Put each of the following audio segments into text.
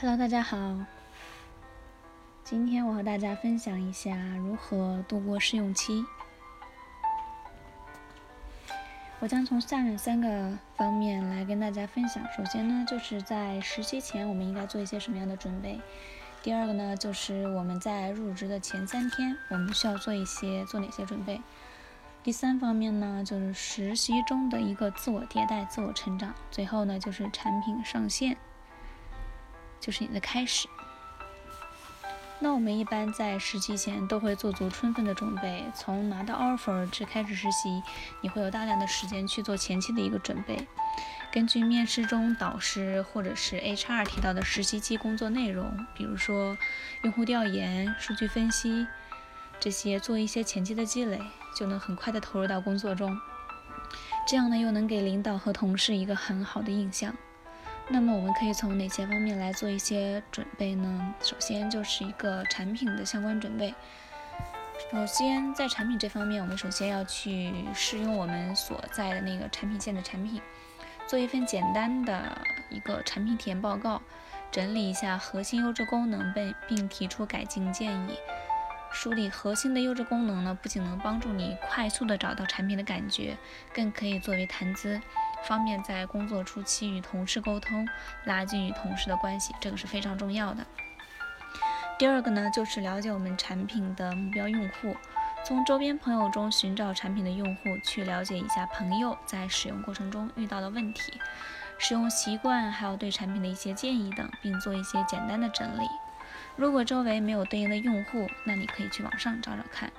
Hello，大家好。今天我和大家分享一下如何度过试用期。我将从下面三个方面来跟大家分享。首先呢，就是在实习前我们应该做一些什么样的准备。第二个呢，就是我们在入职的前三天，我们需要做一些做哪些准备。第三方面呢，就是实习中的一个自我迭代、自我成长。最后呢，就是产品上线。就是你的开始。那我们一般在实习前都会做足充分的准备，从拿到 offer 至开始实习，你会有大量的时间去做前期的一个准备。根据面试中导师或者是 HR 提到的实习期工作内容，比如说用户调研、数据分析这些，做一些前期的积累，就能很快的投入到工作中。这样呢，又能给领导和同事一个很好的印象。那么我们可以从哪些方面来做一些准备呢？首先就是一个产品的相关准备。首先在产品这方面，我们首先要去试用我们所在的那个产品线的产品，做一份简单的一个产品体验报告，整理一下核心优质功能，并并提出改进建议。梳理核心的优质功能呢，不仅能帮助你快速的找到产品的感觉，更可以作为谈资。方便在工作初期与同事沟通，拉近与同事的关系，这个是非常重要的。第二个呢，就是了解我们产品的目标用户，从周边朋友中寻找产品的用户，去了解一下朋友在使用过程中遇到的问题、使用习惯，还有对产品的一些建议等，并做一些简单的整理。如果周围没有对应的用户，那你可以去网上找找看。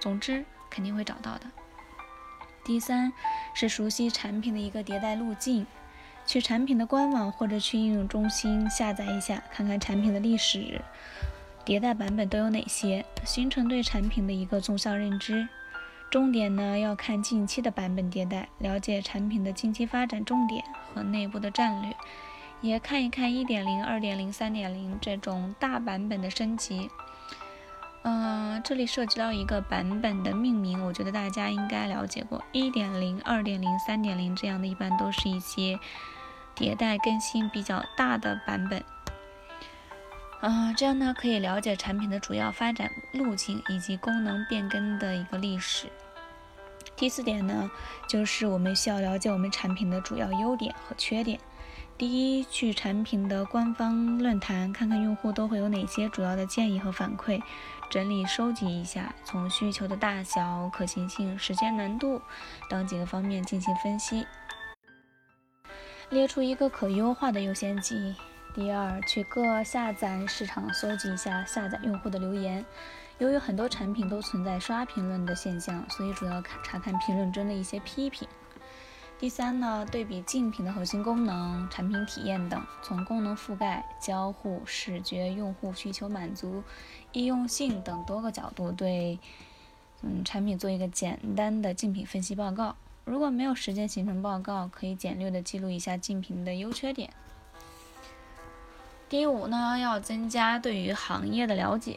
总之，肯定会找到的。第三是熟悉产品的一个迭代路径，去产品的官网或者去应用中心下载一下，看看产品的历史、迭代版本都有哪些，形成对产品的一个纵向认知。重点呢要看近期的版本迭代，了解产品的近期发展重点和内部的战略，也看一看一点零、二点零、三点零这种大版本的升级。嗯，这里涉及到一个版本的命名，我觉得大家应该了解过，一点零、二点零、三点零这样的一般都是一些迭代更新比较大的版本。啊，这样呢可以了解产品的主要发展路径以及功能变更的一个历史。第四点呢，就是我们需要了解我们产品的主要优点和缺点。第一，去产品的官方论坛看看用户都会有哪些主要的建议和反馈，整理收集一下，从需求的大小、可行性、时间难度等几个方面进行分析，列出一个可优化的优先级。第二，去各下载市场搜集一下下载用户的留言，由于很多产品都存在刷评论的现象，所以主要看查看评论中的一些批评。第三呢，对比竞品的核心功能、产品体验等，从功能覆盖、交互、视觉、用户需求满足、易用性等多个角度，对嗯产品做一个简单的竞品分析报告。如果没有时间形成报告，可以简略的记录一下竞品的优缺点。第五呢，要增加对于行业的了解。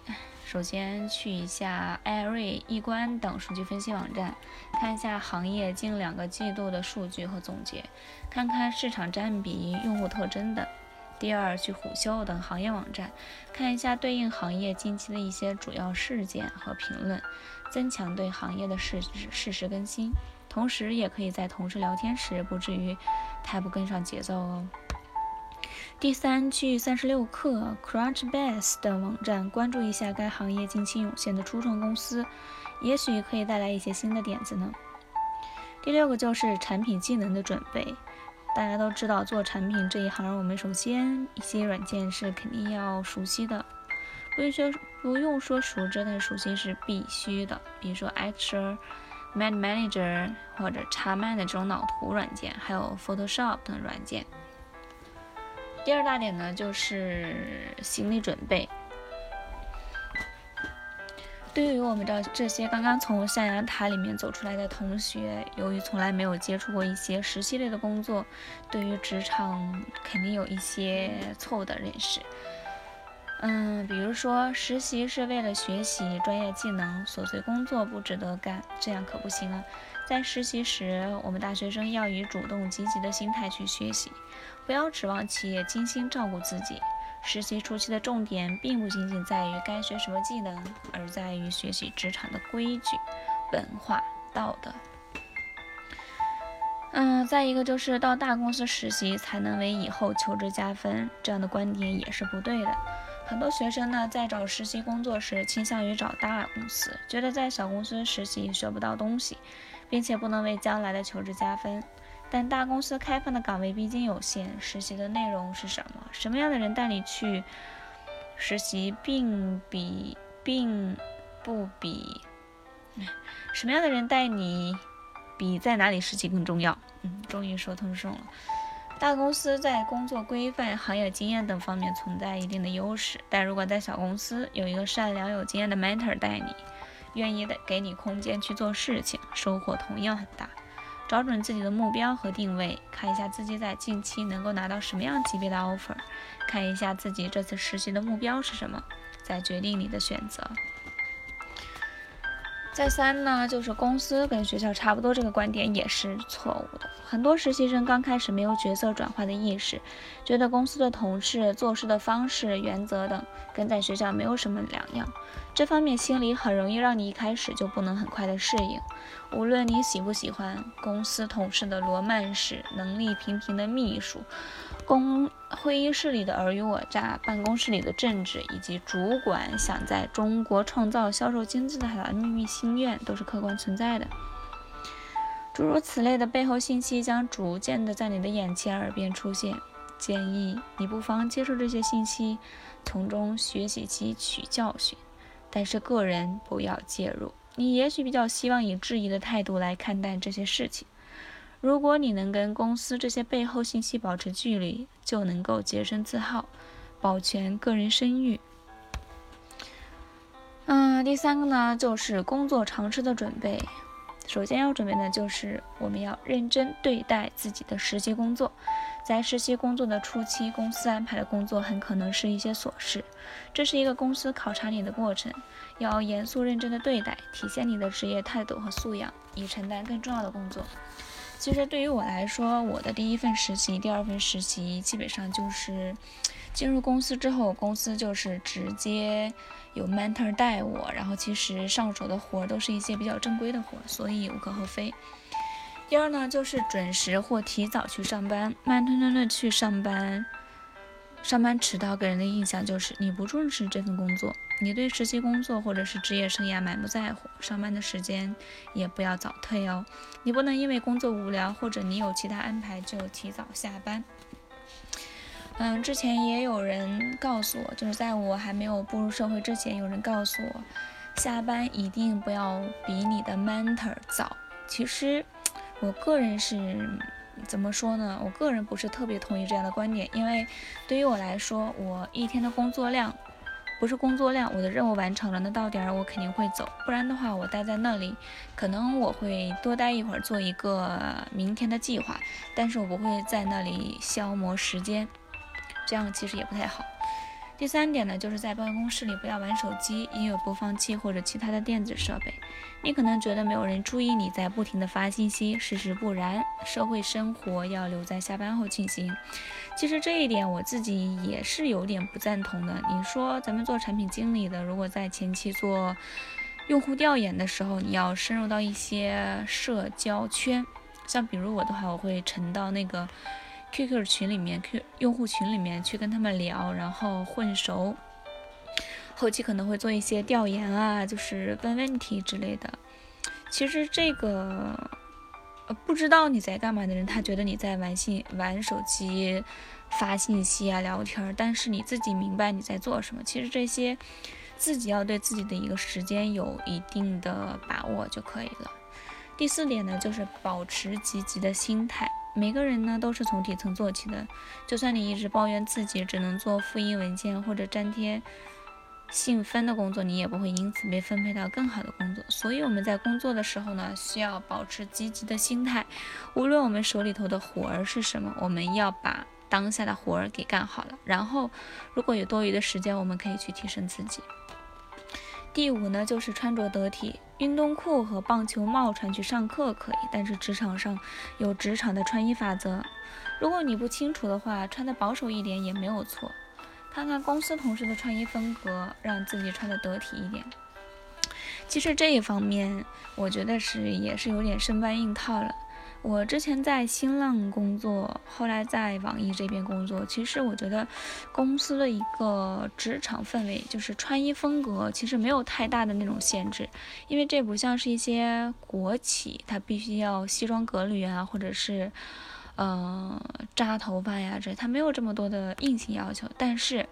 首先去一下艾瑞、易观等数据分析网站，看一下行业近两个季度的数据和总结，看看市场占比、用户特征等。第二，去虎嗅等行业网站，看一下对应行业近期的一些主要事件和评论，增强对行业的事事实更新。同时，也可以在同事聊天时不至于太不跟上节奏哦。第三，去三十六氪、Crunchbase 等网站关注一下该行业近期涌现的初创公司，也许可以带来一些新的点子呢。第六个就是产品技能的准备。大家都知道，做产品这一行，我们首先一些软件是肯定要熟悉的，不用说不用说熟知，但熟悉是必须的。比如说 Excel、Mad Manager 或者 Xmind 这种脑图软件，还有 Photoshop 等软件。第二大点呢，就是心理准备。对于我们的这些刚刚从象牙塔里面走出来的同学，由于从来没有接触过一些实习类的工作，对于职场肯定有一些错误的认识。嗯，比如说实习是为了学习专业技能，琐碎工作不值得干，这样可不行啊。在实习时，我们大学生要以主动积极的心态去学习，不要指望企业精心照顾自己。实习初期的重点并不仅仅在于该学什么技能，而在于学习职场的规矩、文化、道德。嗯，再一个就是到大公司实习才能为以后求职加分，这样的观点也是不对的。很多学生呢在找实习工作时倾向于找大公司，觉得在小公司实习学不到东西，并且不能为将来的求职加分。但大公司开放的岗位毕竟有限，实习的内容是什么？什么样的人带你去实习，并比并不比什么样的人带你比在哪里实习更重要？嗯，终于说通顺了。大公司在工作规范、行业经验等方面存在一定的优势，但如果在小公司有一个善良有经验的 mentor 带你，愿意的给你空间去做事情，收获同样很大。找准自己的目标和定位，看一下自己在近期能够拿到什么样级别的 offer，看一下自己这次实习的目标是什么，再决定你的选择。再三呢，就是公司跟学校差不多，这个观点也是错误的。很多实习生刚开始没有角色转换的意识，觉得公司的同事做事的方式、原则等跟在学校没有什么两样。这方面心理很容易让你一开始就不能很快的适应。无论你喜不喜欢公司同事的罗曼史、能力平平的秘书。公会议室里的尔虞我诈，办公室里的政治，以及主管想在中国创造销售金字塔的秘密心愿，都是客观存在的。诸如此类的背后信息将逐渐的在你的眼前、耳边出现。建议你不妨接受这些信息，从中学习汲取教训，但是个人不要介入。你也许比较希望以质疑的态度来看待这些事情。如果你能跟公司这些背后信息保持距离，就能够洁身自好，保全个人声誉。嗯，第三个呢，就是工作常识的准备。首先要准备的就是我们要认真对待自己的实习工作。在实习工作的初期，公司安排的工作很可能是一些琐事，这是一个公司考察你的过程，要严肃认真的对待，体现你的职业态度和素养，以承担更重要的工作。其实对于我来说，我的第一份实习、第二份实习，基本上就是进入公司之后，公司就是直接有 mentor 带我，然后其实上手的活都是一些比较正规的活，所以无可厚非。第二呢，就是准时或提早去上班，慢吞吞的去上班。上班迟到给人的印象就是你不重视这份工作，你对实习工作或者是职业生涯满不在乎。上班的时间也不要早退哦，你不能因为工作无聊或者你有其他安排就提早下班。嗯，之前也有人告诉我，就是在我还没有步入社会之前，有人告诉我，下班一定不要比你的 mentor 早。其实，我个人是。怎么说呢？我个人不是特别同意这样的观点，因为对于我来说，我一天的工作量不是工作量，我的任务完成了，那到点儿我肯定会走，不然的话，我待在那里，可能我会多待一会儿，做一个明天的计划，但是我不会在那里消磨时间，这样其实也不太好。第三点呢，就是在办公室里不要玩手机、音乐播放器或者其他的电子设备。你可能觉得没有人注意你在不停的发信息，事实不然，社会生活要留在下班后进行。其实这一点我自己也是有点不赞同的。你说咱们做产品经理的，如果在前期做用户调研的时候，你要深入到一些社交圈，像比如我的话，我会沉到那个。QQ 群里面，Q 用户群里面去跟他们聊，然后混熟，后期可能会做一些调研啊，就是问问题之类的。其实这个呃不知道你在干嘛的人，他觉得你在玩信玩手机发信息啊聊天，但是你自己明白你在做什么。其实这些自己要对自己的一个时间有一定的把握就可以了。第四点呢，就是保持积极的心态。每个人呢都是从底层做起的，就算你一直抱怨自己只能做复印文件或者粘贴信封的工作，你也不会因此被分配到更好的工作。所以我们在工作的时候呢，需要保持积极的心态。无论我们手里头的活儿是什么，我们要把当下的活儿给干好了。然后，如果有多余的时间，我们可以去提升自己。第五呢，就是穿着得体，运动裤和棒球帽穿去上课可以，但是职场上有职场的穿衣法则，如果你不清楚的话，穿的保守一点也没有错。看看公司同事的穿衣风格，让自己穿的得体一点。其实这一方面，我觉得是也是有点生搬硬套了。我之前在新浪工作，后来在网易这边工作。其实我觉得，公司的一个职场氛围，就是穿衣风格，其实没有太大的那种限制，因为这不像是一些国企，它必须要西装革履啊，或者是，呃，扎头发呀，这它没有这么多的硬性要求。但是，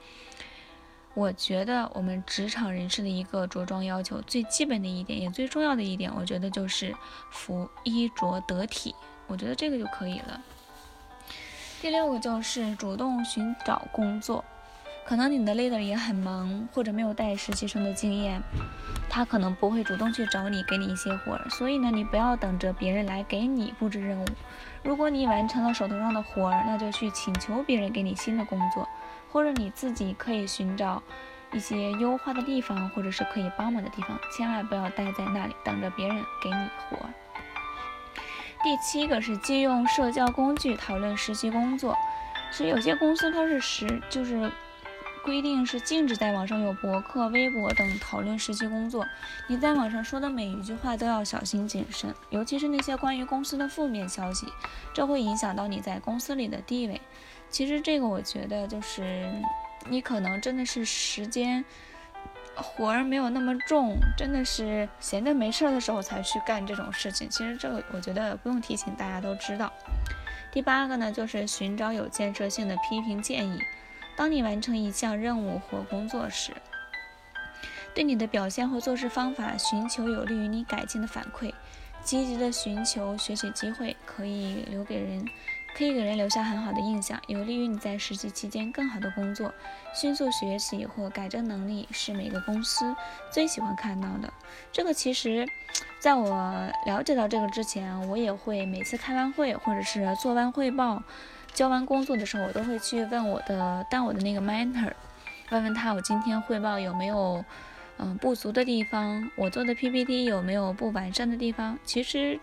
我觉得我们职场人士的一个着装要求，最基本的一点，也最重要的一点，我觉得就是服衣着得体。我觉得这个就可以了。第六个就是主动寻找工作，可能你的 leader 也很忙，或者没有带实习生的经验，他可能不会主动去找你，给你一些活儿。所以呢，你不要等着别人来给你布置任务。如果你完成了手头上的活儿，那就去请求别人给你新的工作。或者你自己可以寻找一些优化的地方，或者是可以帮忙的地方，千万不要待在那里等着别人给你活。第七个是借用社交工具讨论实习工作，其实有些公司它是实就是规定是禁止在网上有博客、微博等讨论实习工作，你在网上说的每一句话都要小心谨慎，尤其是那些关于公司的负面消息，这会影响到你在公司里的地位。其实这个我觉得就是你可能真的是时间活儿没有那么重，真的是闲着没事儿的时候才去干这种事情。其实这个我觉得不用提醒，大家都知道。第八个呢，就是寻找有建设性的批评建议。当你完成一项任务或工作时，对你的表现或做事方法寻求有利于你改进的反馈，积极的寻求学习机会，可以留给人。可以给人留下很好的印象，有利于你在实习期间更好的工作。迅速学习或改正能力是每个公司最喜欢看到的。这个其实，在我了解到这个之前，我也会每次开完会或者是做完汇报、交完工作的时候，我都会去问我的当我的那个 mentor，问问他我今天汇报有没有嗯不足的地方，我做的 PPT 有没有不完善的地方。其实。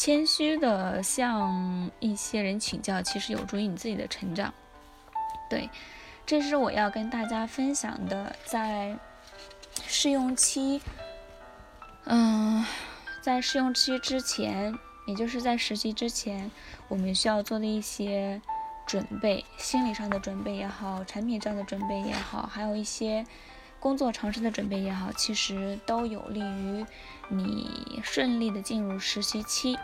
谦虚的向一些人请教，其实有助于你自己的成长。对，这是我要跟大家分享的，在试用期，嗯，在试用期之前，也就是在实习之前，我们需要做的一些准备，心理上的准备也好，产品上的准备也好，还有一些工作常识的准备也好，其实都有利于。你顺利的进入实习期，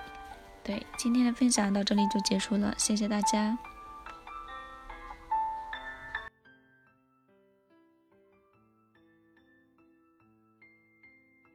对，今天的分享到这里就结束了，谢谢大家。